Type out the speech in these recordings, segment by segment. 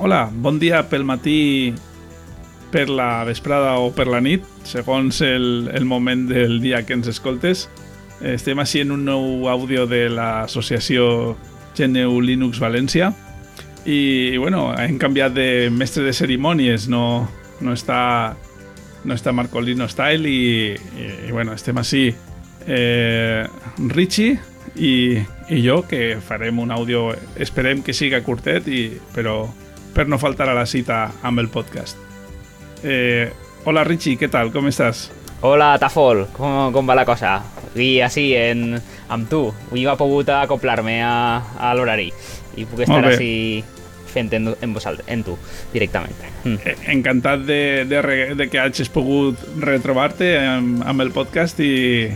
Hola, bon dia pel matí, per la vesprada o per la nit, segons el, el moment del dia que ens escoltes. Estem així en un nou àudio de l'associació GNU Linux València i, bueno, hem canviat de mestre de cerimònies, no, no està no està Marcolino Style i, i, i bueno, estem així eh, Richie i, i jo que farem un àudio esperem que siga curtet i, però per no faltar a la cita amb el podcast eh, Hola Richie, què tal? Com estàs? Hola, Tafol, com, com va la cosa? Avui així, en, amb tu. Avui m'ha pogut acoplar-me a, a l'horari i puc estar així fent en, en, vosaltres, en tu, directament. Mm. Encantat de, de, de que hagis pogut retrobar-te amb, amb el podcast i,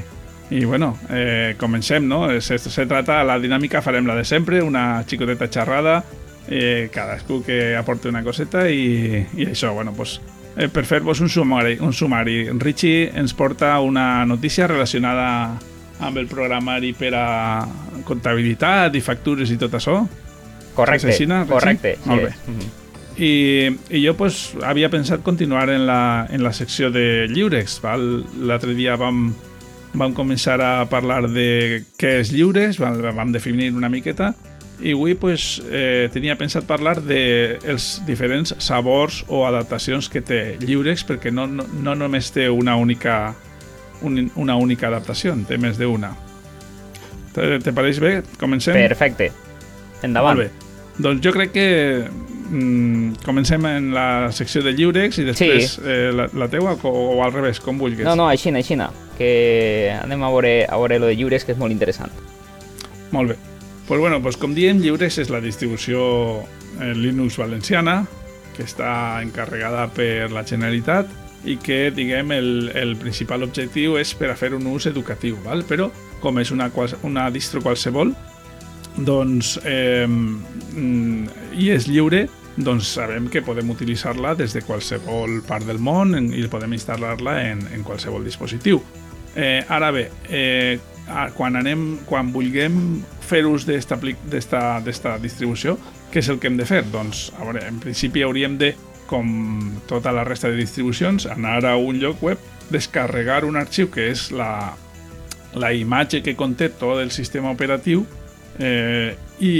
i bueno, eh, comencem, no? Se, se trata, la dinàmica farem la de sempre, una xicoteta xerrada, eh, cadascú que aporte una coseta i, i això, bueno, pues, eh, per fer-vos un sumari, un sumari. Richie ens porta una notícia relacionada amb el programari per a comptabilitat i factures i tot això. Correcte, Richie? correcte. Sí. Molt bé. Mm -hmm. I, i jo pues, havia pensat continuar en la, en la secció de lliures. val? L'altre dia vam, vam començar a parlar de què és lliures, vam, vam definir una miqueta, i avui pues, eh, tenia pensat parlar de els diferents sabors o adaptacions que té lliures, perquè no, no, no només té una única, un, una única adaptació, té més d'una. Te, te pareix bé? Comencem? Perfecte. Endavant. Molt bé. Doncs jo crec que mm, comencem en la secció de lliurex i després Sí. eh, la, la teua o, o al revés, com vulguis. No, no, aixina, aixina. Que anem a veure, a veure lo de lliures, que és molt interessant. Molt bé. Pues bueno, pues com diem, Lliurex és la distribució eh, Linux valenciana que està encarregada per la Generalitat i que, diguem, el, el principal objectiu és per a fer un ús educatiu, val? però com és una, una distro qualsevol, doncs, eh, i és lliure, doncs sabem que podem utilitzar-la des de qualsevol part del món i podem instal·lar-la en, en qualsevol dispositiu. Eh, ara bé, eh, quan, anem, quan vulguem fer ús d'esta distribució, què és el que hem de fer? Doncs, a veure, en principi hauríem de, com tota la resta de distribucions, anar a un lloc web, descarregar un arxiu que és la, la imatge que conté tot el sistema operatiu eh, i,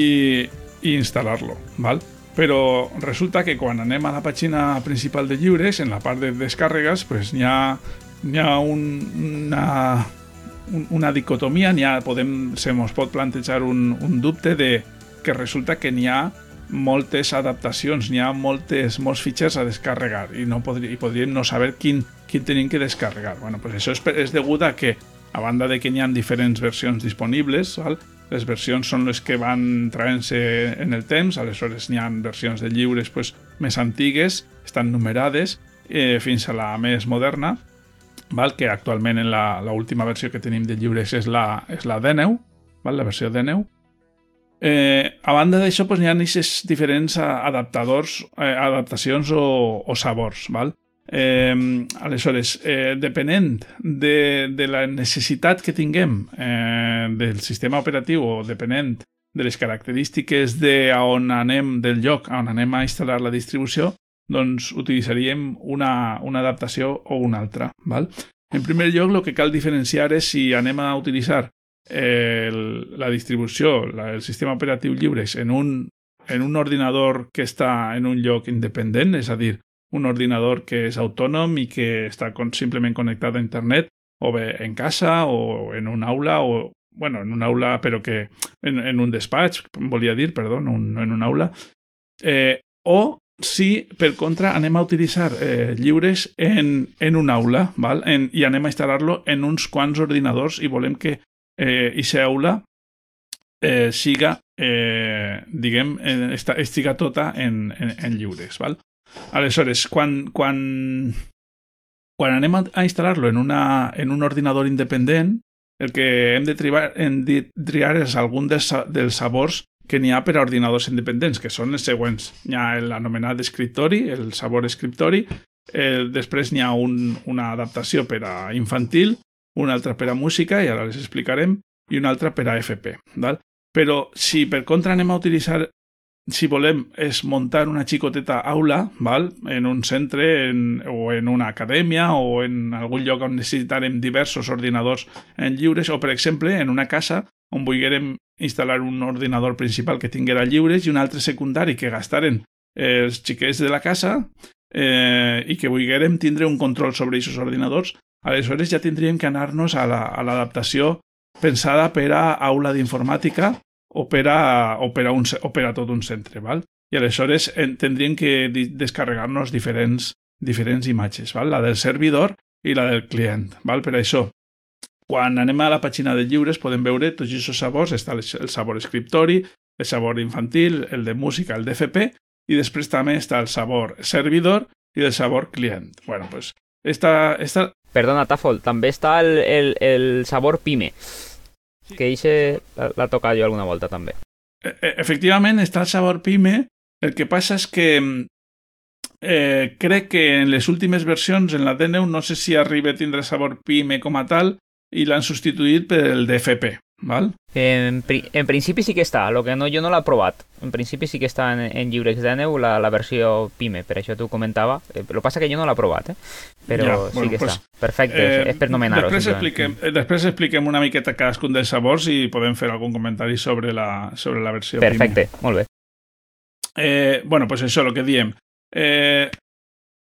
i instal·lar-lo, val? Però resulta que quan anem a la pàgina principal de lliures, en la part de descàrregues, pues, n'hi ha, n'hi ha un, una, un, una dicotomia, ha, podem, se mos pot plantejar un, un dubte de que resulta que n'hi ha moltes adaptacions, n'hi ha moltes, molts fitxers a descarregar i, no podri, i podríem no saber quin, quin tenim que descarregar. Bueno, pues això és, és degut a que, a banda de que n'hi ha diferents versions disponibles, val? les versions són les que van traient-se en el temps, aleshores n'hi ha versions de lliures pues, més antigues, estan numerades, eh, fins a la més moderna, val? que actualment en la, la última versió que tenim de lliures és la, és la D9, val? la versió D9, Eh, a banda d'això, doncs, hi ha aquests diferents adaptadors, eh, adaptacions o, o sabors. Val? Eh, aleshores, eh, depenent de, de la necessitat que tinguem eh, del sistema operatiu o depenent de les característiques de on anem del lloc on anem a instal·lar la distribució, doncs utilitzaríem una, una adaptació o una altra. Val? En primer lloc, el que cal diferenciar és si anem a utilitzar el, la distribució, la, el sistema operatiu lliures en un, en un ordinador que està en un lloc independent, és a dir, un ordinador que és autònom i que està con, simplement connectat a internet, o bé en casa o en un aula, o bueno, en un aula però que en, en un despatx, volia dir, perdó, no un, en un aula, eh, o si, per contra, anem a utilitzar eh, lliures en, en un aula val? En, i anem a instal·lar-lo en uns quants ordinadors i volem que eh, i aula eh, siga, eh, diguem, eh, estiga tota en, en, en lliures. Val? Aleshores, quan, quan, quan anem a, a instal·lar-lo en, una, en un ordinador independent, el que hem de triar, hem de triar és algun dels, dels sabors que n'hi ha per a ordinadors independents, que són els següents. N'hi ha l'anomenat escriptori, el sabor escriptori, eh, després n'hi ha un, una adaptació per a infantil, una altra per a música, i ara les explicarem, i una altra per a FP. Val? Però si per contra anem a utilitzar si volem és muntar una xicoteta aula val? en un centre en, o en una acadèmia o en algun lloc on necessitarem diversos ordinadors en lliures o, per exemple, en una casa on volguérem instal·lar un ordinador principal que tinguera lliures i un altre secundari que gastaren els xiquets de la casa eh, i que volguérem tindre un control sobre aquests ordinadors, aleshores ja tindríem que anar-nos a l'adaptació la, pensada per a aula d'informàtica o per a, o per a, un, o per a tot un centre. Val? I aleshores tindríem que descarregar-nos diferents, diferents imatges, val? la del servidor i la del client. Val? Per això, quan anem a la pàgina de lliures podem veure tots aquests sabors, està el sabor escriptori, el sabor infantil, el de música, el d'FP, i després també està el sabor servidor i el sabor client. Bueno, pues, esta, esta... Perdona, Tafol, també està el, el, el sabor PyME que eixe l'ha tocat jo alguna volta també. E, e, efectivament, està el sabor Pime. El que passa és que eh, crec que en les últimes versions, en la DNU, no sé si arriba a tindre sabor Pime com a tal, i l'han substituït per el d'FP. Val? En, en principi sí que està, lo que no, jo no l'he provat. En principi sí que està en, en llibres d'Eneu la, la versió PIME, per això t'ho comentava. El que passa que jo no l'he provat, eh? però ja, sí bueno, que pues, està. Perfecte, eh, és per nomenar-ho. Després, expliquem, després expliquem una miqueta cadascun dels sabors i podem fer algun comentari sobre la, sobre la versió Perfecte, PIME. molt bé. Eh, bueno, pues això, el que diem. Eh,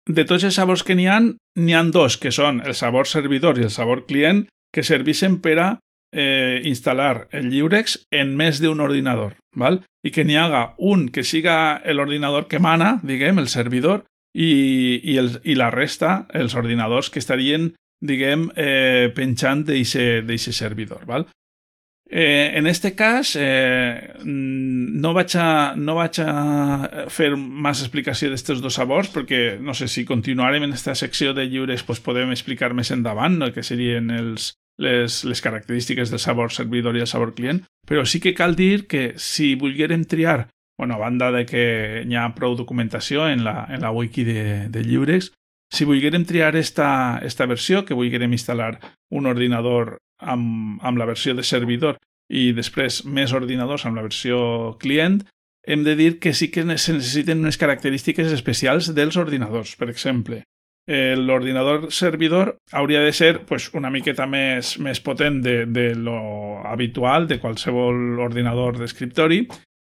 de tots els sabors que n'hi han, n'hi han dos, que són el sabor servidor i el sabor client, que servissen per a eh, instal·lar el lliurex en més d'un ordinador, val? i que n'hi haga un que siga l'ordinador que mana, diguem, el servidor, i, i, el, i la resta, els ordinadors que estarien, diguem, eh, penjant d'aquest servidor. Val? Eh, en este cas, eh, no, vaig a, no vaig a fer massa explicació d'aquests dos sabors, perquè no sé si continuarem en aquesta secció de lliures pues, podem explicar més endavant no? que serien els, les, les característiques del sabor servidor i el sabor client, però sí que cal dir que si volguérem triar, bueno, a banda de que hi ha prou documentació en la, en la wiki de, de lliures, si volguérem triar esta, esta versió, que volguérem instal·lar un ordinador amb, amb la versió de servidor i després més ordinadors amb la versió client, hem de dir que sí que se necessiten unes característiques especials dels ordinadors. Per exemple, l'ordinador servidor hauria de ser pues, una miqueta més, més potent de, de lo habitual de qualsevol ordinador d'escriptori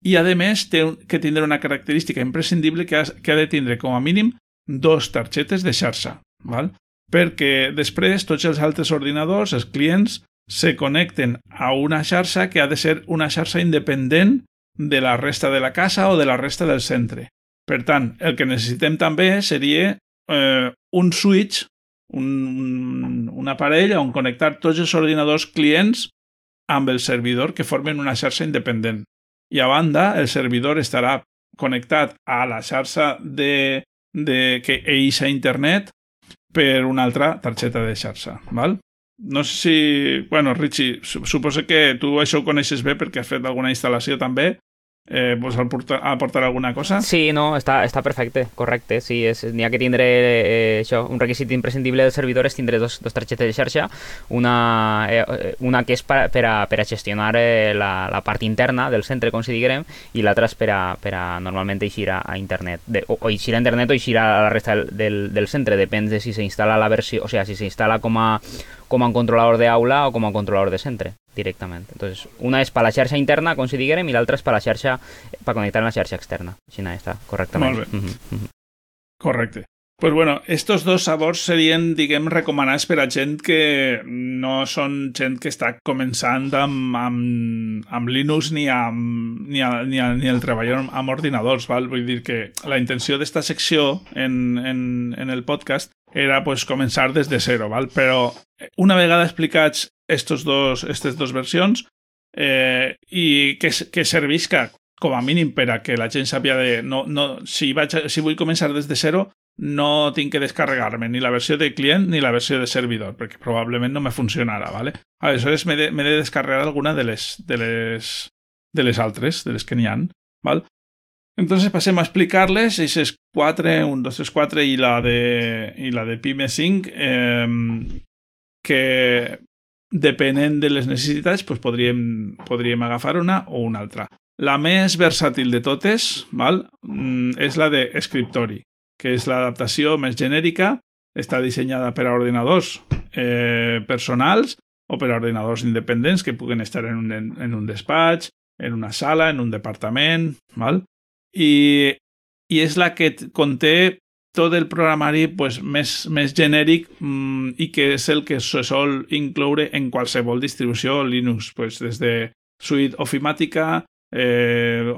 i, a més, té que tindre una característica imprescindible que ha, que ha de tindre com a mínim dos targetes de xarxa, val? perquè després tots els altres ordinadors, els clients, se connecten a una xarxa que ha de ser una xarxa independent de la resta de la casa o de la resta del centre. Per tant, el que necessitem també seria eh, un switch, un, un aparell on connectar tots els ordinadors clients amb el servidor que formen una xarxa independent. I a banda, el servidor estarà connectat a la xarxa de, de que eixa internet per una altra targeta de xarxa. Val? No sé si... Bueno, Richie, suposo que tu això ho coneixes bé perquè has fet alguna instal·lació també eh, vols aportar, aportar alguna cosa? Sí, no, està, està perfecte, correcte. Sí, n'hi ha que tindre eh, això, un requisit imprescindible del servidor és tindre dos, dos targetes de xarxa, una, eh, una que és per, per, a, per a gestionar eh, la, la part interna del centre, com si diguem, i l'altra és per a, per a normalment eixir a, a internet, de, o, o eixir a internet o eixir a la resta del, del, del centre, depèn de si s'instal·la la versió, o sigui, si s'instal·la com a com a un controlador de aula o com a un controlador de centre directament. Entonces, una és per la xarxa interna, com si diguem, i l'altra és per la xarxa per connectar amb la xarxa externa. Així està, correctament. Molt bé. Mm -hmm. Correcte. Pues bueno, estos dos sabors serien, diguem, recomanats per a gent que no són gent que està començant amb, amb, amb Linux ni, amb, ni, a, ni, a, ni el treball amb, amb ordinadors, val? Vull dir que la intenció d'esta secció en, en, en el podcast era pues, començar des de zero, val? però una vegada explicats estos dos, aquestes dues versions, eh, i que, que servisca com a mínim per a que la gent sàpia de... No, no, si, vaig, si vull començar des de zero, no tinc que descarregar-me ni la versió de client ni la versió de servidor, perquè probablement no me funcionarà, ¿vale? Aleshores m'he de, de descarregar alguna de les, de les, de les altres, de les que n'hi han, ¿vale? Entonces passem a explicar-les, aquestes 4, 1, 2, 3, 4 i la de, i la de Pyme 5, eh, que depenent de les necessitats pues podríem, podríem agafar una o una altra. La més versàtil de totes val? Mm, és la de Scriptori, que és l'adaptació més genèrica, està dissenyada per a ordinadors eh, personals o per a ordinadors independents que puguen estar en un, en un despatx, en una sala, en un departament, val? I, i és la que conté tot el programari pues, més, més genèric mmm, i que és el que se sol incloure en qualsevol distribució Linux, pues, des de suite ofimàtica, eh,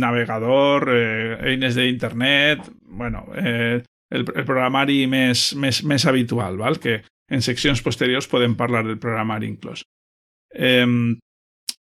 navegador, eh, eines d'internet, bueno, eh, el, el programari més, més, més habitual, val? que en seccions posteriors podem parlar del programari inclòs. Eh,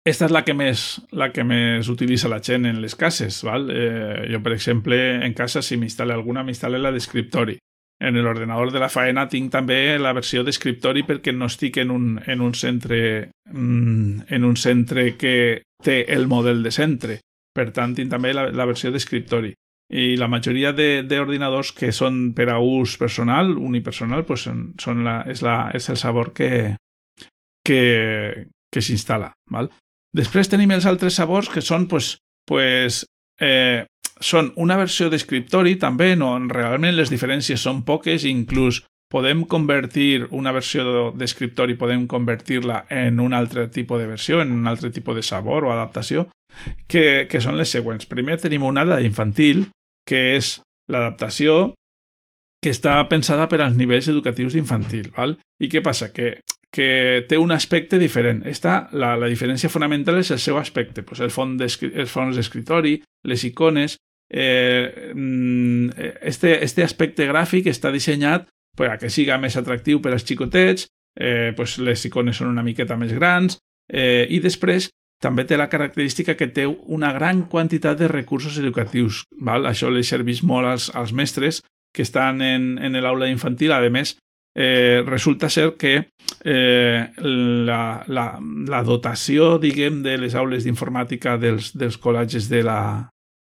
esta és la que més, la que més utilitza la gent en les cases. Val? Eh, jo, per exemple, en casa, si m'instal·le alguna, m'instal·le la d'escriptori. En l'ordenador de la faena tinc també la versió d'escriptori perquè no estic en un, en un centre mm, en un centre que té el model de centre. Per tant, tinc també la, la versió d'escriptori. I la majoria d'ordinadors que són per a ús personal, unipersonal, pues són, la, és, la, és el sabor que, que, que s'instal·la. Després tenim els altres sabors que són, pues, pues, eh, són una versió d'escriptori també, no, realment les diferències són poques, inclús podem convertir una versió d'escriptori, podem convertir-la en un altre tipus de versió, en un altre tipus de sabor o adaptació, que, que són les següents. Primer tenim una d'infantil, que és l'adaptació que està pensada per als nivells educatius d'infantil. I què passa? Que que té un aspecte diferent. Esta, la, la diferència fonamental és el seu aspecte, pues el font els fons d'escritori, les icones... Eh, mm, este, este aspecte gràfic està dissenyat per a que siga més atractiu per als xicotets, eh, pues les icones són una miqueta més grans, eh, i després també té la característica que té una gran quantitat de recursos educatius. Val? Això li serveix molt als, als mestres que estan en, en l'aula infantil. A més, eh, resulta ser que eh, la, la, la dotació, diguem, de les aules d'informàtica dels, dels col·legis de la,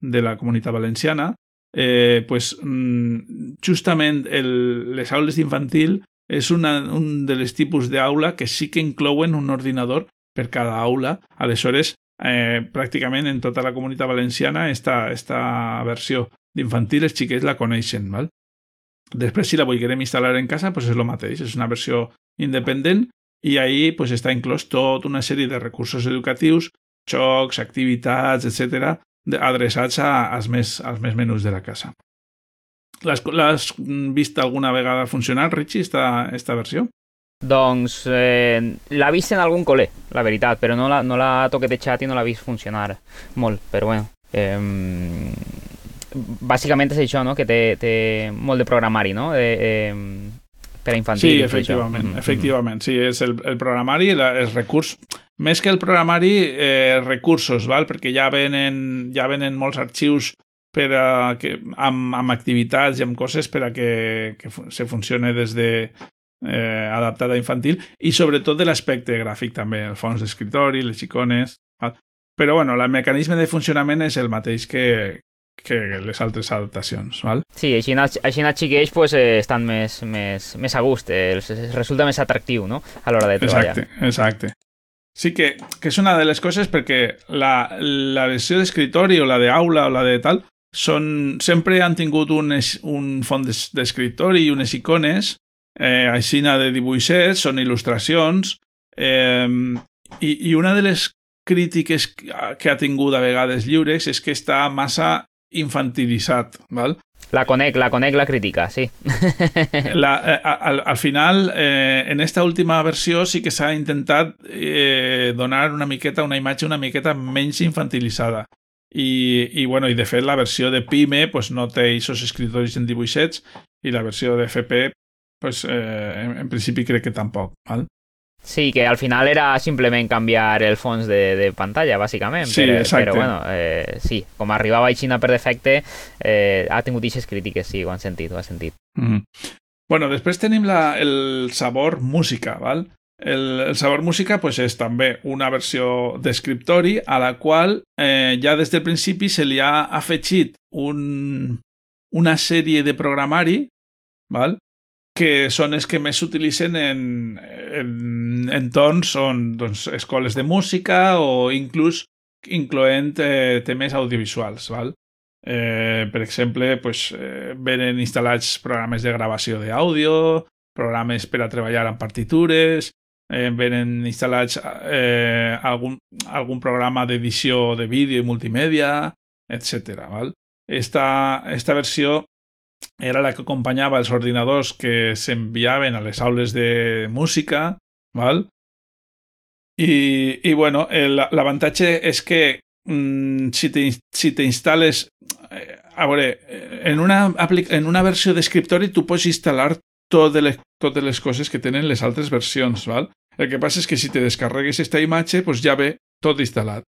de la comunitat valenciana, eh, pues, mm, justament el, les aules d'infantil és una, un dels tipus d'aula que sí que inclouen un ordinador per cada aula. Aleshores, eh, pràcticament en tota la comunitat valenciana esta, esta versió d'infantil els xiquets la coneixen. Val? Després, si la volguérem instal·lar en casa, pues és el mateix, és una versió independent i ahí pues, està inclòs tota una sèrie de recursos educatius, xocs, activitats, etc adreçats als, més, als més menús de la casa. L'has vist alguna vegada funcionar, Richie, esta, esta versió? Doncs eh, l'ha vist en algun col·le, la veritat, però no la, no toquetejat i no l'ha vist funcionar molt, però bueno. Eh, bàsicament és això, no? Que té, té molt de programari, no? De, eh, per a infantil. Sí, efectivament, mm -hmm. efectivament. Sí, és el, el programari, la, els recurs... Més que el programari, eh, recursos, val? perquè ja venen, ja venen molts arxius per a que, amb, amb activitats i amb coses per a que, que se funcione des de eh, adaptat a infantil i sobretot de l'aspecte gràfic també, el fons d'escriptori, les icones... Val? Però bueno, el mecanisme de funcionament és el mateix que, que les altres adaptacions, val? Sí, així, així els xiquets pues, eh, estan més, més, més a gust, eh, els resulta més atractiu no? a l'hora de treballar. Exacte, exacte. Sí que, que és una de les coses perquè la, la versió d'escriptori o la d'aula o la de tal són, sempre han tingut un, un font d'escriptori i unes icones eh, així de dibuixets, són il·lustracions eh, i, i una de les crítiques que ha tingut a vegades lliures és que està massa infantilitzat, val? La conec, la conec, la crítica, sí. La, eh, al, al final, eh, en esta última versió sí que s'ha intentat eh, donar una miqueta, una imatge una miqueta menys infantilitzada. I, i, bueno, i de fet la versió de Pyme pues, no té aquests escritoris en dibuixets i la versió de FP pues, eh, en, en principi crec que tampoc. Val? Sí, que al final era simplement canviar el fons de, de pantalla, bàsicament. Sí, però, exacte. Però, bueno, eh, sí, com arribava a Xina per defecte, eh, ha tingut eixes crítiques, sí, ho han sentit, ho han sentit. Mm. Bueno, després tenim la, el sabor música, val? El, el sabor música pues, és també una versió d'escriptori a la qual eh, ja des del principi se li ha afegit un, una sèrie de programari val? Que són els que més s'utilitzen en, en entorns on doncs, escoles de música o inclús incloent eh, temes audiovisuals. Val? Eh, per exemple, pues, eh, venen instal·lats programes de gravació d'àudio, programes per a treballar amb partitures, eh, venen instal·lats eh, algun, algun programa d'edició de vídeo i multimèdia, etc. Val? Esta, esta versió era la que acompanyava els ordinadors que s'enviaven a les aules de música, val? I, i bueno, l'avantatge és que mm, si t'instal·les... Eh, a veure, en una, en una versió d'escriptori tu pots instal·lar totes les, totes les coses que tenen les altres versions, val? El que passa és que si te descarregues esta imatge, pues ja ve tot instal·lat.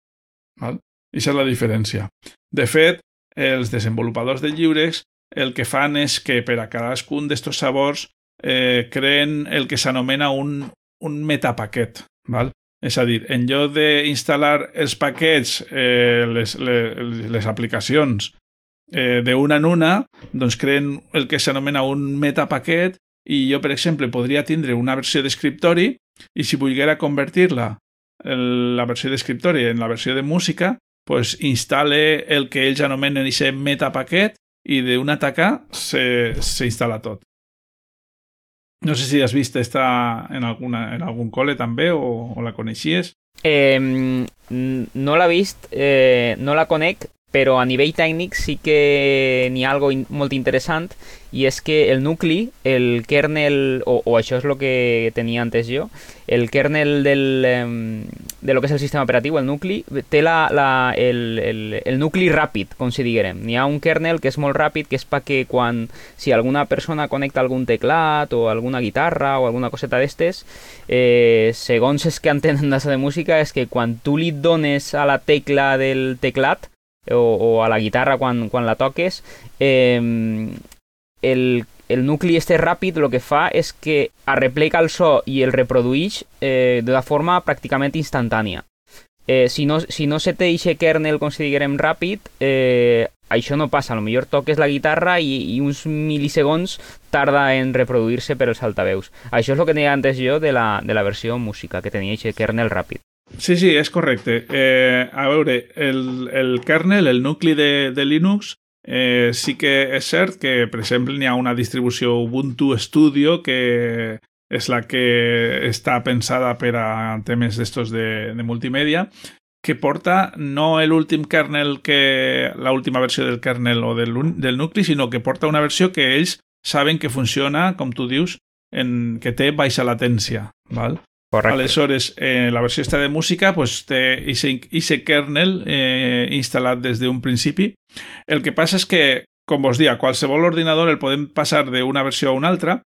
Val? I és la diferència. De fet, els desenvolupadors de lliures el que fan és que per a cadascun d'estos sabors eh, creen el que s'anomena un, un metapaquet. Val? És a dir, en lloc d'instal·lar els paquets, eh, les, les, les aplicacions eh, d'una en una, doncs creen el que s'anomena un metapaquet i jo, per exemple, podria tindre una versió d'escriptori i si volguera convertir-la la versió d'escriptori en la versió de música, pues instal·le el que ells anomenen aquest metapaquet i d'un atacar s'instal·la tot. No sé si has vist esta en, alguna, en algun col·le també o, o la coneixies. Eh, no l'ha vist, eh, no la conec, però a nivell tècnic sí que n'hi ha algo in molt interessant i és que el nucli, el kernel, o, o això és el que tenia antes jo, el kernel del, de lo que és el sistema operatiu, el nucli, té la, la, el, el, el nucli ràpid, com si diguem. N'hi ha un kernel que és molt ràpid, que és perquè quan, si alguna persona connecta algun teclat o alguna guitarra o alguna coseta d'estes, eh, segons és que entenen d'això de música, és que quan tu li dones a la tecla del teclat, o, o a la guitarra quan, quan la toques, eh, el, el nucli este ràpid el que fa és que arreplica el so i el reprodueix eh, de forma pràcticament instantània. Eh, si, no, si no se té eixe kernel, com si diguem, ràpid, eh, això no passa. A lo millor toques la guitarra i, i uns milisegons tarda en reproduir-se per els altaveus. Això és el que tenia antes jo de la, de la versió música, que tenia eixe kernel ràpid. Sí, sí, és correcte. Eh, a veure, el, el kernel, el nucli de, de Linux, eh, sí que és cert que, per exemple, n'hi ha una distribució Ubuntu Studio que és la que està pensada per a temes d'estos de, de multimèdia, que porta no l'últim kernel que l'última versió del kernel o del, del nucli, sinó que porta una versió que ells saben que funciona, com tu dius, en, que té baixa latència. Val? Correcte. Aleshores, eh, la versió esta de música pues, té aquest kernel eh, instal·lat des d'un principi. El que passa és que, com vos dia, qualsevol ordinador el podem passar d'una versió a una altra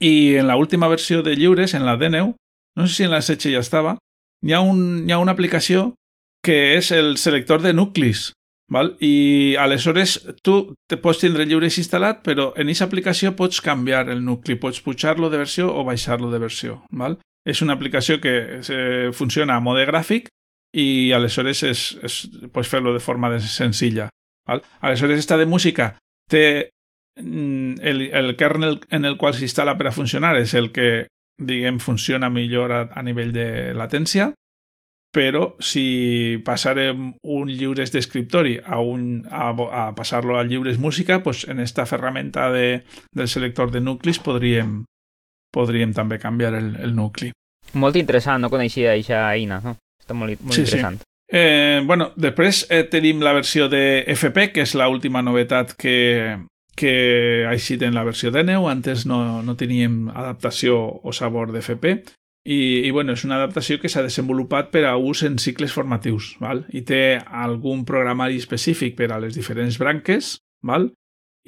i en la última versió de lliures, en la DNU, no sé si en la 16 ja estava, hi ha, un, hi ha una aplicació que és el selector de nuclis. Val? I aleshores tu te pots tindre lliures instal·lat, però en aquesta aplicació pots canviar el nucli, pots pujar-lo de versió o baixar-lo de versió. Val? És una aplicació que eh, funciona a mode gràfic i aleshores és, és, pots fer-lo de forma senzilla. Val? Aleshores, esta de música té el, el kernel en el qual s'instal·la per a funcionar és el que, diguem, funciona millor a, a nivell de latència, però si passarem un lliures d'escriptori a, un, a, a passar-lo a lliures música, pues en esta ferramenta de, del selector de nuclis podríem, podríem també canviar el, el nucli. Molt interessant, no coneixia aquesta eina, no? Està molt, molt Sí, sí. interessant. Eh, bueno, després eh, tenim la versió de FP, que és l'última novetat que, que ha eixit en la versió d'Eneu. Antes no, no teníem adaptació o sabor d'FP. I, I bueno, és una adaptació que s'ha desenvolupat per a ús en cicles formatius, val? i té algun programari específic per a les diferents branques, val?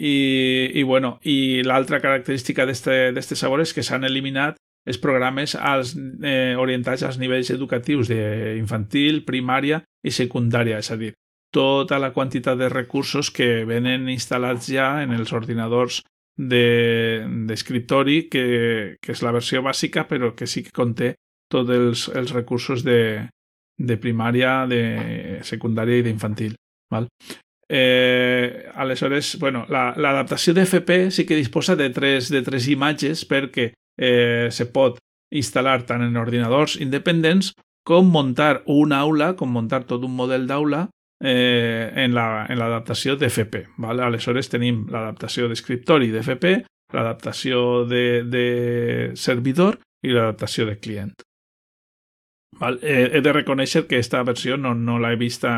I, i, bueno, i l'altra característica d'este sabor és que s'han eliminat els programes als, eh, orientats als nivells educatius d'infantil, primària i secundària, és a dir, tota la quantitat de recursos que venen instal·lats ja en els ordinadors d'escriptori, de, que, que és la versió bàsica, però que sí que conté tots els, els recursos de, de primària, de secundària i d'infantil. Val? Eh, aleshores, bueno, l'adaptació la, d'FP sí que disposa de tres, de tres imatges perquè eh, se pot instal·lar tant en ordinadors independents com muntar una aula, com muntar tot un model d'aula eh, en l'adaptació la, d'FP. Vale? Aleshores tenim l'adaptació d'escriptori d'FP, l'adaptació de, de servidor i l'adaptació de client. Val? Eh, he de reconèixer que aquesta versió no, no l'he vista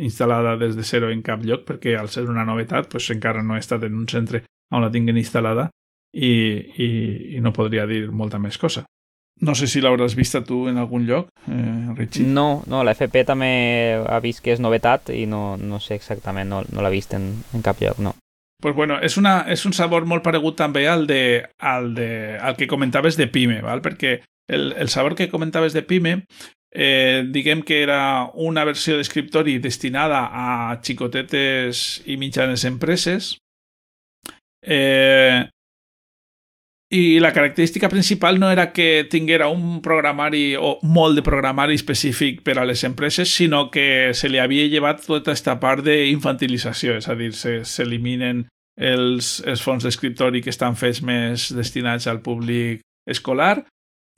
instal·lada des de zero en cap lloc perquè al ser una novetat pues, encara no he estat en un centre on la tinguin instal·lada i, i, i no podria dir molta més cosa. No sé si l'hauràs vista tu en algun lloc, eh, Richie. No, no, la FP també ha vist que és novetat i no, no sé exactament, no, no l'ha vist en, en cap lloc, no. Pues bueno, és, una, és un sabor molt paregut també al, de, al, de, al que comentaves de Pime, val? perquè el, el sabor que comentaves de Pime eh, diguem que era una versió d'escriptori destinada a xicotetes i mitjanes empreses. Eh, i la característica principal no era que tinguera un programari o molt de programari específic per a les empreses, sinó que se li havia llevat tota aquesta part d'infantilització, és a dir, s'eliminen els, els fons d'escriptori que estan fets més destinats al públic escolar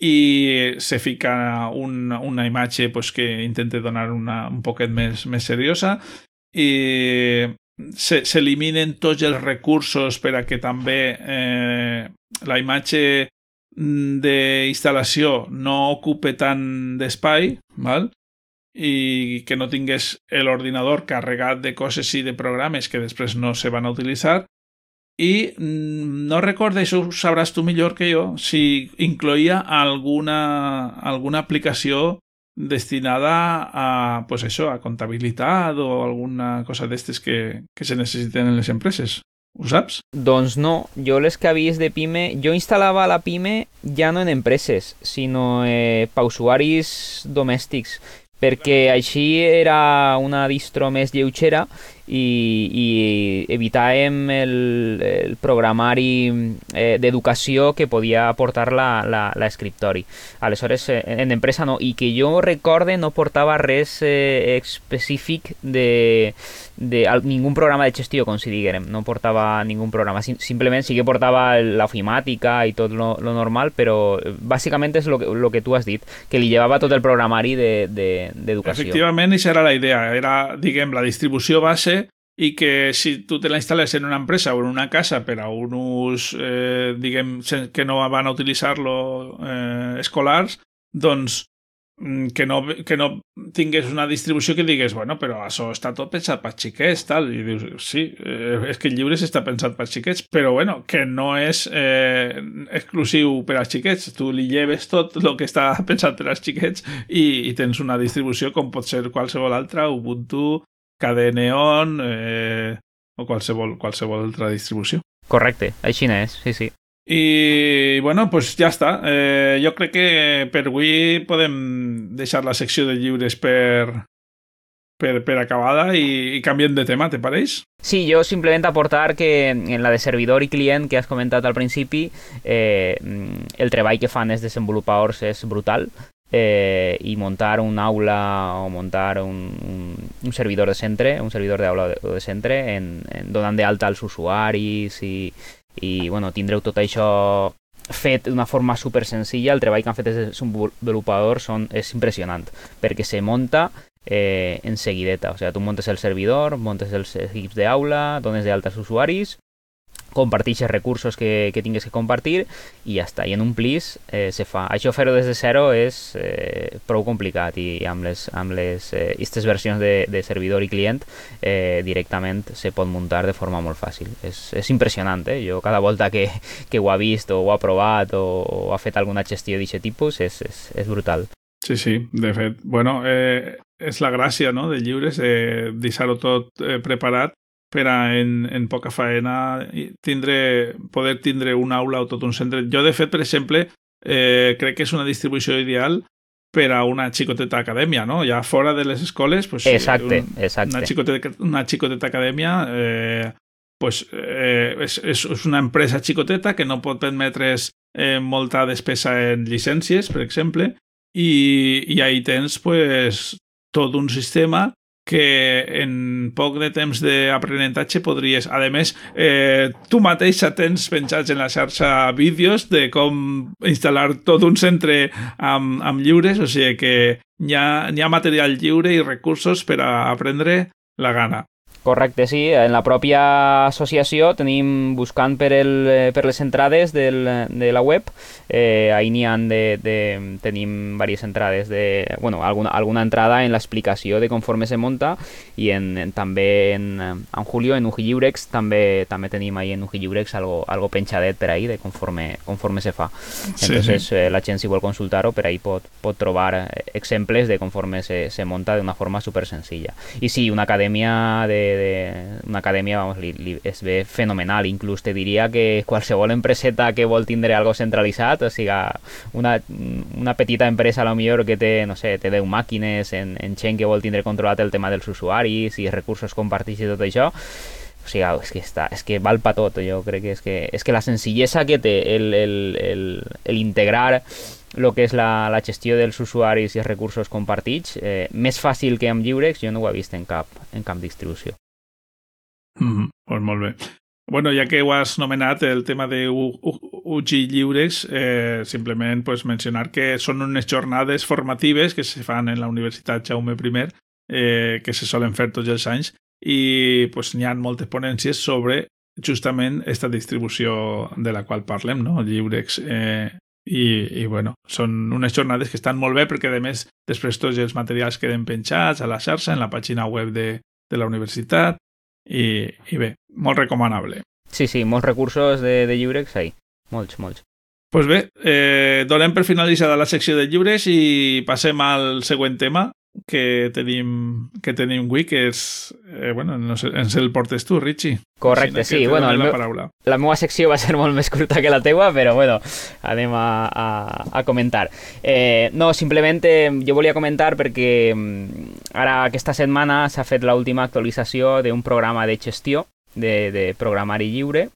i se fica un, una imatge pues, que intenta donar una un poquet més, més seriosa i s'eliminen tots els recursos per a que també eh, la imatge d'instal·lació no ocupe tant d'espai val? i que no tingués l'ordinador carregat de coses i de programes que després no se van a utilitzar i mm, no recordo, això ho sabràs tu millor que jo, si incloïa alguna, alguna aplicació destinada a, pues això, a comptabilitat o alguna cosa d'estes que, que se necessiten en les empreses. Ho saps? Doncs no, jo les que havies de Pime, jo instal·lava la Pime ja no en empreses, sinó eh, per usuaris domèstics perquè així era una distro més lleugera i, i evitàvem el, el programari eh, d'educació que podia portar l'escriptori. Aleshores, eh, en empresa no. I que jo recorde no portava res eh, específic de, de ningú programa de gestió, com si diguem. No portava ningú programa. Sim simplement sí que portava l'ofimàtica i tot lo, lo normal, però eh, bàsicament és el que, lo que tu has dit, que li llevava tot el programari d'educació. De, de, Efectivament, això era la idea. Era, diguem, la distribució base i que si tu te la instal·les en una empresa o en una casa per a un ús, eh, diguem, que no van a utilitzar-lo eh, escolars, doncs mm, que no, que no tingués una distribució que digués, bueno, però això està tot pensat per xiquets, tal, i dius, sí, eh, és que el llibre està pensat per xiquets, però bueno, que no és eh, exclusiu per als xiquets, tu li lleves tot el que està pensat per als xiquets i, i tens una distribució com pot ser qualsevol altra, Ubuntu, Cadeneon eh, o qualsevol, qualsevol altra distribució. Correcte, així és, sí, sí. I, bueno, pues ja està. Eh, jo crec que per avui podem deixar la secció de llibres per, per, per acabada i, i canviem de tema, te pareix? Sí, jo simplement aportar que en la de servidor i client que has comentat al principi, eh, el treball que fan els desenvolupadors és brutal eh, i montar un aula o montar un, un, un servidor de centre, un servidor d'aula de, de centre, en, en donant d'alta als usuaris i, i bueno, tindreu tot això fet d'una forma super senzilla, el treball que han fet els desenvolupadors són, és impressionant, perquè se monta eh, en seguideta, o sigui, tu montes el servidor, montes els equips d'aula, dones d'alta als usuaris, comparteixes recursos que, que tingues que compartir i ja està, i en un plis eh, se fa. Això fer-ho des de zero és eh, prou complicat i amb les, amb les eh, aquestes versions de, de servidor i client eh, directament se pot muntar de forma molt fàcil. És, és impressionant, eh? Jo cada volta que, que ho ha vist o ho ha provat o, o ha fet alguna gestió d'aquest tipus és, és, és brutal. Sí, sí, de fet. Bueno, eh, és la gràcia no, de lliures, eh, deixar-ho tot eh, preparat per a en, en poca faena tindre, poder tindre una aula o tot un centre. Jo, de fet, per exemple, eh, crec que és una distribució ideal per a una xicoteta acadèmia, no? Ja fora de les escoles, pues, exacte, un, exacte. Una, xicoteta, una xicoteta acadèmia eh, pues, eh, és, és una empresa xicoteta que no pot permetre's eh, molta despesa en llicències, per exemple, i, i ahí tens pues, tot un sistema que en poc de temps d'aprenentatge podries... A més, eh, tu mateixa tens penjats en la xarxa vídeos de com instal·lar tot un centre amb, amb lliures, o sigui que hi ha, hi ha material lliure i recursos per a aprendre la gana. Correcte, sí. En la pròpia associació tenim, buscant per, el, per les entrades del, de la web, eh, ahí n'hi han de, de, tenim diverses entrades de, bueno, alguna, alguna entrada en l'explicació de conforme se monta i en, en, també en, en Julio, en Uji Lliurex, també, també tenim ahí en Uji Lliurex algo, algo penjadet per ahí de conforme, conforme se fa. Sí, Entonces, sí. Eh, la gent si vol consultar-ho, per ahí pot, pot trobar eh, exemples de conforme se, se monta d'una forma super senzilla. I sí, una acadèmia de, de una acadèmia vamos, li, li, es ve fenomenal, inclús te diria que qualsevol empreseta que vol tindre algo centralitzat, o sigui, una, una petita empresa a lo millor que té, no sé, té 10 màquines en, en gent que vol tindre controlat el tema dels usuaris i recursos compartits i tot això, o sigui, és que, està, és que val pa tot, jo crec que és que, és que la senzillesa que té el, el, el, el integrar el que és la, la gestió dels usuaris i els recursos compartits, eh, més fàcil que amb Lliurex, jo no ho he vist en cap, en cap distribució. Mm -hmm. Pues molt bé. Bueno, ja que ho has nomenat, el tema de UG lliures, eh, simplement pues, mencionar que són unes jornades formatives que se fan en la Universitat Jaume I, eh, que se solen fer tots els anys, i pues, n'hi ha moltes ponències sobre justament aquesta distribució de la qual parlem, no? lliures. Eh, i, i bueno, són unes jornades que estan molt bé perquè a més després tots els materials queden penjats a la xarxa, en la pàgina web de, de la universitat i, i bé, molt recomanable. Sí, sí, molts recursos de, de llibres ahí. Molts, molts. Doncs pues bé, eh, donem per finalitzada la secció de llibres i passem al següent tema, que tenim, que tenim avui, que és... Eh, bueno, no sé, ens el portes tu, Richie. Correcte, sí. Bueno, el la, meu, paraula. la meva secció va ser molt més curta que la teua, però bueno, anem a, a, a comentar. Eh, no, simplement eh, jo volia comentar perquè ara aquesta setmana s'ha fet l'última actualització d'un programa de gestió de, de programari lliure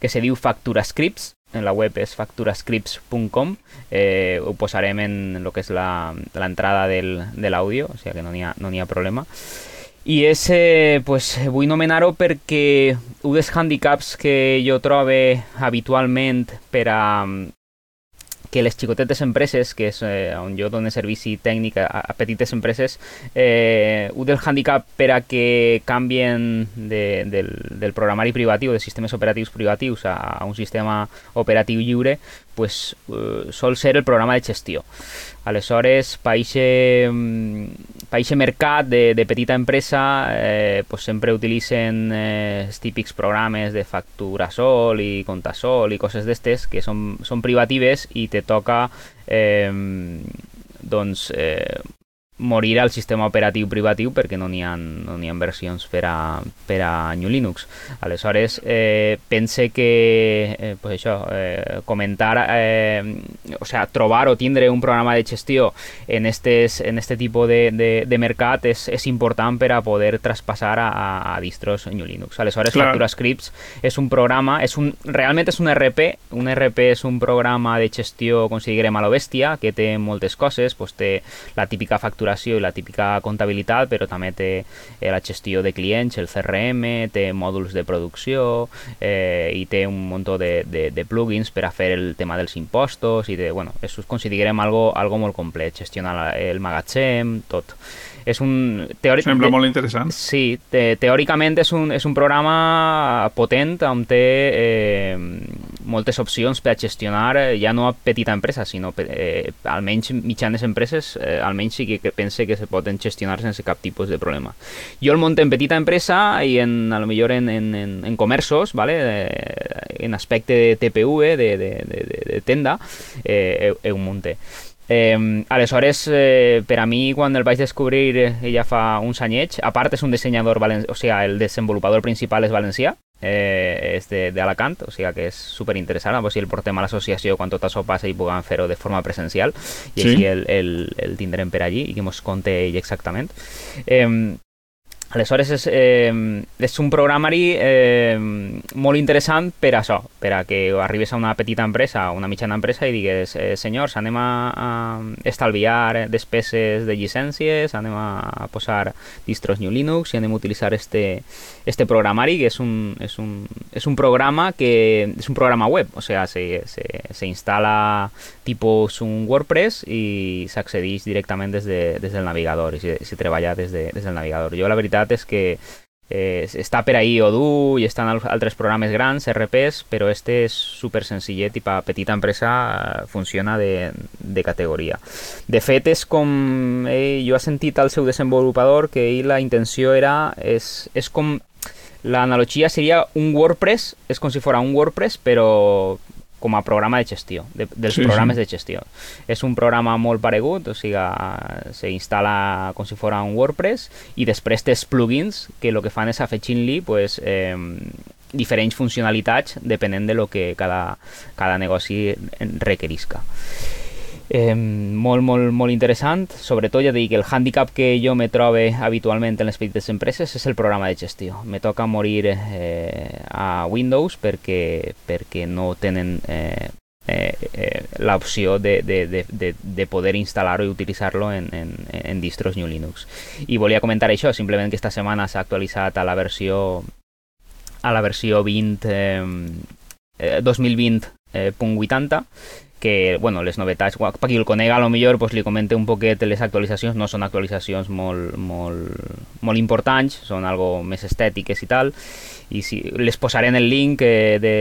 que se diu Factura Scripts en la web és facturascripts.com eh, ho posarem en el que és l'entrada de l'àudio o sigui que no n'hi ha, no ha problema. I és, eh, pues, vull nomenar-ho perquè un dels handicaps que jo trobe habitualment per a, que les xicotetes empreses, que és eh, on jo dono servici tècnic a, a petites eh, del handicap per a que canvien de, del, del programari privatiu, de sistemes operatius privatius a, a un sistema operatiu lliure, pues, eh, sol ser el programa de gestió. Aleshores, per aquest mercat de, de petita empresa, eh, pues sempre utilitzen eh, els típics programes de factura sol i contasol i coses d'estes que són, són privatives i te toca eh, doncs, eh, morir al sistema operatiu privatiu perquè no n'hi ha, no ha versions per a, per a New Linux. Aleshores, eh, pense que eh, pues això, eh, comentar, eh, o sea, trobar o tindre un programa de gestió en, estes, en este tipus de, de, de mercat és, és important per a poder traspassar a, a distros New Linux. Aleshores, Clar. Factura Scripts és un programa, és un, realment és un RP, un RP és un programa de gestió, com si diguem a lo bèstia, que té moltes coses, pues té la típica factura facturació i la típica comptabilitat, però també té eh, la gestió de clients, el CRM, té mòduls de producció eh, i té un munt de, de, de plugins per a fer el tema dels impostos i de, bueno, això considerem algo, algo molt complet, gestionar el magatzem, tot és un... Teòric... Sembla molt interessant. Sí, te, teòricament és un, és un programa potent on té eh, moltes opcions per a gestionar eh, ja no a petita empresa, sinó eh, almenys mitjanes empreses, eh, almenys sí que, pense que se poden gestionar sense cap tipus de problema. Jo el munto en petita empresa i en, a lo millor en, en, en, en comerços, ¿vale? Eh, en aspecte de TPV, de, de, de, de tenda, eh, ho, ho munte. Eh, aleshores, eh, per a mi, quan el vaig descobrir eh, ja fa uns anyets, a part és un dissenyador valencià, o sigui, el desenvolupador principal és valencià, eh, és de, de Alacant, o sigui que és super interessant, a si el portem a l'associació quan tot això passa i puguem fer-ho de forma presencial i sí. així el, el, el tindrem per allí i que mos conte ell exactament. Eh, Aleshores, és, eh, és un programari eh, molt interessant per això, per a que arribes a una petita empresa, una mitjana empresa i digues, eh, senyors, anem a, a estalviar despeses de llicències, anem a posar distros New Linux i anem a utilitzar este, este programari, que és un, és un, és un programa que és un programa web, o sea, se, se, se instala tipus un WordPress i s'accedeix directament des, de, des del navegador i se, se treballa des, de, des del navegador. Jo la veritat és que eh, està per ahí Odoo i estan altres programes grans, RPs, però este és super senzillet i per petita empresa funciona de, de categoria. De fet, és com... Eh, jo he sentit al desenvolupador que ell la intenció era... És, és com... L'analogia seria un WordPress, és com si fos un WordPress, però com a programa de gestió, de, dels sí, programes sí. de gestió. És un programa molt paregut, o sigui, s'instal·la com si fos un WordPress i després tens plugins que el que fan és afegint-li pues, eh, diferents funcionalitats depenent de lo que cada, cada negoci requerisca eh, molt, molt, molt interessant. Sobretot, ja dic, el hàndicap que jo me trobe habitualment en les petites empreses és el programa de gestió. Me toca morir eh, a Windows perquè, perquè no tenen eh, eh, eh, l'opció de, de, de, de poder instal·lar-ho i utilitzar-lo en, en, en distros New Linux. I volia comentar això, simplement que esta setmana s'ha actualitzat a la versió a la versió 20 eh, 2020.80 eh, que, bueno, les novetats, per qui el conega, a lo millor pues, li comente un poquet les actualitzacions, no són actualitzacions molt, molt, molt importants, són algo més estètiques i tal, i si, les posaré en el link eh, de,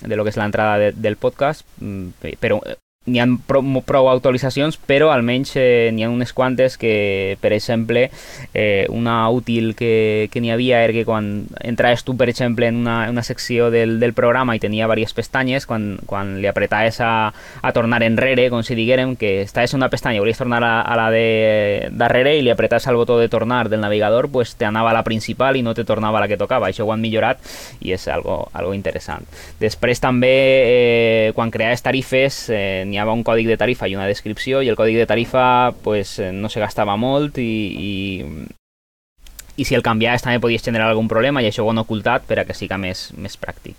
de lo que és l'entrada de, del podcast, mm, però n'hi ha prou, prou actualitzacions, però almenys eh, n'hi ha unes quantes que, per exemple, eh, una útil que, que n'hi havia era que quan entraves tu, per exemple, en una, una secció del, del programa i tenia diverses pestanyes, quan, quan li apretaves a, a tornar enrere, com si diguérem, que estaves en una pestanya i volies tornar a, a la de darrere i li apretaves al botó de tornar del navegador, pues te anava a la principal i no te tornava a la que tocava. Això ho han millorat i és algo, algo interessant. Després també, eh, quan creaves tarifes, eh, havia un còdic de tarifa i una descripció i el còdic de tarifa pues, eh, no se gastava molt i, i, i si el canviaves també podies generar algun problema i això ho han ocultat per a que siga més, més pràctic.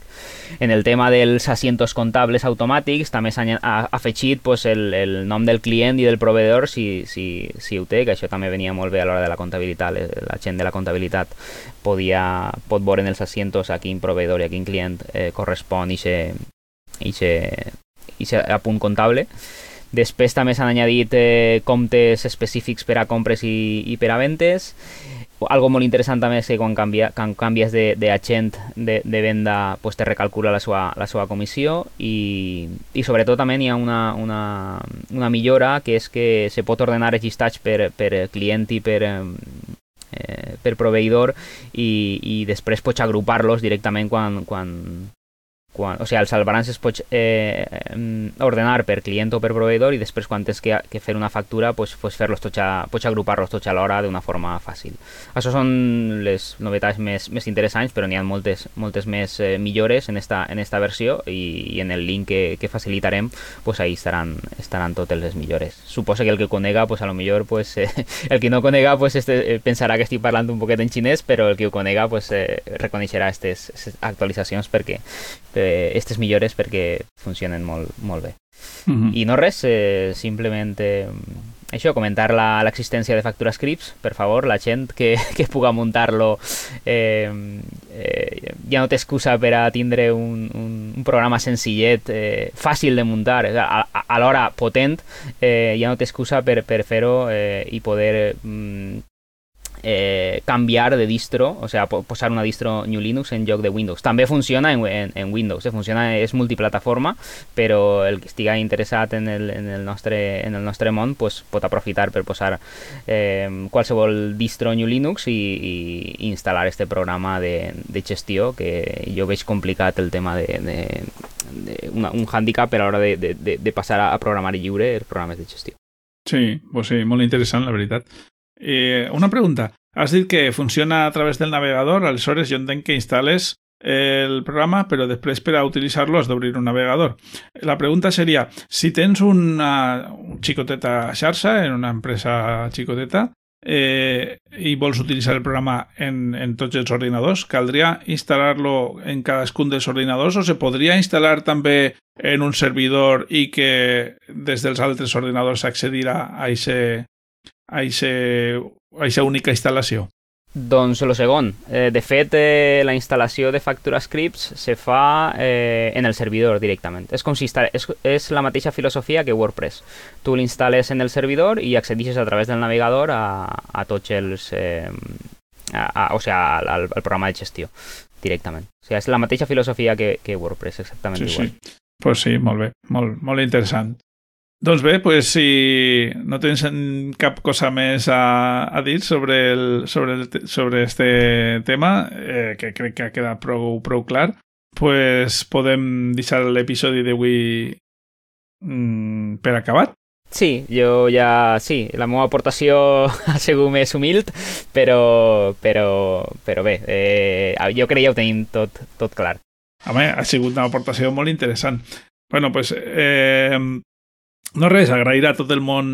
En el tema dels asientos comptables automàtics també s'ha afegit pues, el, el nom del client i del proveedor si, si, si ho té, que això també venia molt bé a l'hora de la comptabilitat. La gent de la comptabilitat podia, pot veure en els asientos a quin proveedor i a quin client eh, correspon i se, i se i a punt comptable. Després també s'han añadit eh, comptes específics per a compres i, i per a ventes. Algo molt interessant també és que quan, canvia, quan canvies d'agent de, de, de venda pues te recalcula la seva, la seva comissió i, i sobretot també hi ha una, una, una millora que és que se pot ordenar llistats per, per client i per, eh, per proveïdor i, i després pots agrupar-los directament quan, quan, quan, o sigui, els albarans es pot eh, ordenar per client o per proveïdor i després quan tens que, que fer una factura pues, pues fer-los tots a, pots agrupar-los tots a l'hora d'una forma fàcil. Això són les novetats més, més interessants, però n'hi ha moltes, moltes més eh, millores en esta, en esta versió i, i en el link que, que facilitarem pues ahí estaran, estaran totes les millores. Suposo que el que conega, pues a lo millor pues, eh, el que no conega pues, este, eh, pensarà que estic parlant un poquet en xinès, però el que ho conega pues, eh, reconeixerà aquestes actualitzacions perquè, perquè aquestes millores perquè funcionen molt, molt bé. Mm -hmm. I no res, eh, simplement eh, això, comentar l'existència de Factura Scripts, per favor, la gent que, que puga muntar-lo eh, eh, ja no té excusa per a tindre un, un, un programa senzillet, eh, fàcil de muntar, a, a, alhora potent, eh, ja no té excusa per, per fer-ho eh, i poder mm, eh, canviar de distro, o sea, posar una distro New Linux en lloc de Windows. També funciona en, en, en Windows, eh? funciona, és multiplataforma, però el que estigui interessat en el, en el, nostre, en el nostre món pues, pot aprofitar per posar eh, qualsevol distro New Linux i, i instal·lar este programa de, de que jo veig complicat el tema de, de, de una, un handicap a l'hora de, de, de, de passar a, a programari lliure els programes de gestió. Sí, pues sí, molt interessant, la veritat. Eh, una pregunta. Has dit que funciona a través del navegador, aleshores jo entenc que instal·les el programa, però després per a utilitzar-lo has d'obrir un navegador. La pregunta seria, si tens una xicoteta xarxa en una empresa xicoteta eh, i vols utilitzar el programa en, en tots els ordinadors, caldria instal·lar-lo en cadascun dels ordinadors o se podria instal·lar també en un servidor i que des dels altres ordinadors accedirà a aquesta a a única instal·lació? Doncs el segon. Eh, de fet, eh, la instal·lació de Factura Scripts se fa eh, en el servidor directament. És com si és, és la mateixa filosofia que WordPress. Tu l'instal·les en el servidor i accedixes a través del navegador a, a tots els... Eh, a, a, o sigui, al, al, al programa de gestió directament. O sigui, és la mateixa filosofia que, que WordPress, exactament sí, igual. Sí. Pues sí, molt bé, molt, molt interessant. Doncs bé, pues, si no tens cap cosa més a, a dir sobre, el, sobre, el, sobre este tema, eh, que crec que ha quedat prou, prou clar, pues podem deixar l'episodi d'avui mm, per acabat. Sí, jo ja... Sí, la meva aportació ha sigut més humil, però, però, però bé, eh, jo crec que ja ho tenim tot, tot clar. Home, ha sigut una aportació molt interessant. Bueno, pues eh, no res, agrair a tot el món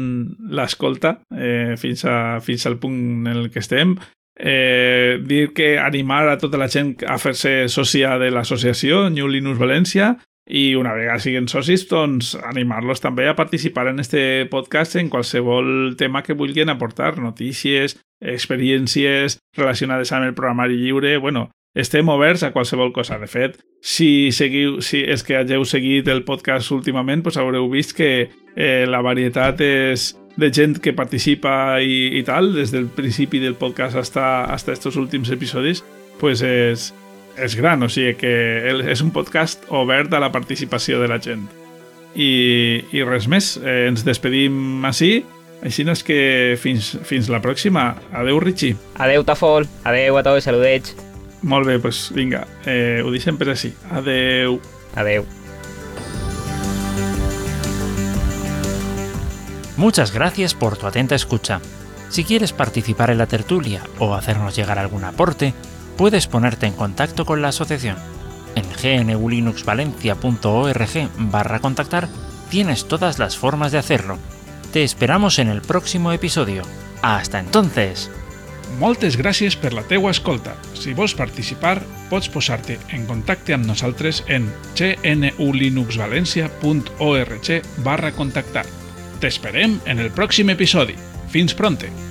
l'escolta eh, fins, a, fins al punt en el que estem. Eh, dir que animar a tota la gent a fer-se sòcia de l'associació New Linux València i una vegada siguin socis, doncs animar-los també a participar en este podcast en qualsevol tema que vulguin aportar, notícies, experiències relacionades amb el programari lliure, bueno, estem oberts a qualsevol cosa. De fet, si, seguiu, si és que hageu seguit el podcast últimament, doncs haureu vist que eh, la varietat és de gent que participa i, i tal, des del principi del podcast hasta, hasta estos últims episodis, pues és, és gran, o sigui que és un podcast obert a la participació de la gent. I, i res més, eh, ens despedim així, així és que fins, fins la pròxima. Adeu, Richie. Adeu, Tafol. Adeu a tots, saludets. Molt bé, doncs vinga, eh, ho deixem per així. Adeu. Adeu. Muchas gracias por tu atenta escucha. Si quieres participar en la tertulia o hacernos llegar algún aporte, puedes ponerte en contacto con la asociación. En gnulinuxvalencia.org barra contactar tienes todas las formas de hacerlo. Te esperamos en el próximo episodio. Hasta entonces! Moltes gràcies per la teua escolta. Si vols participar, pots posar-te en contacte amb nosaltres en gnulinuxvalencia.org barra contactar. T'esperem en el pròxim episodi. Fins pronte!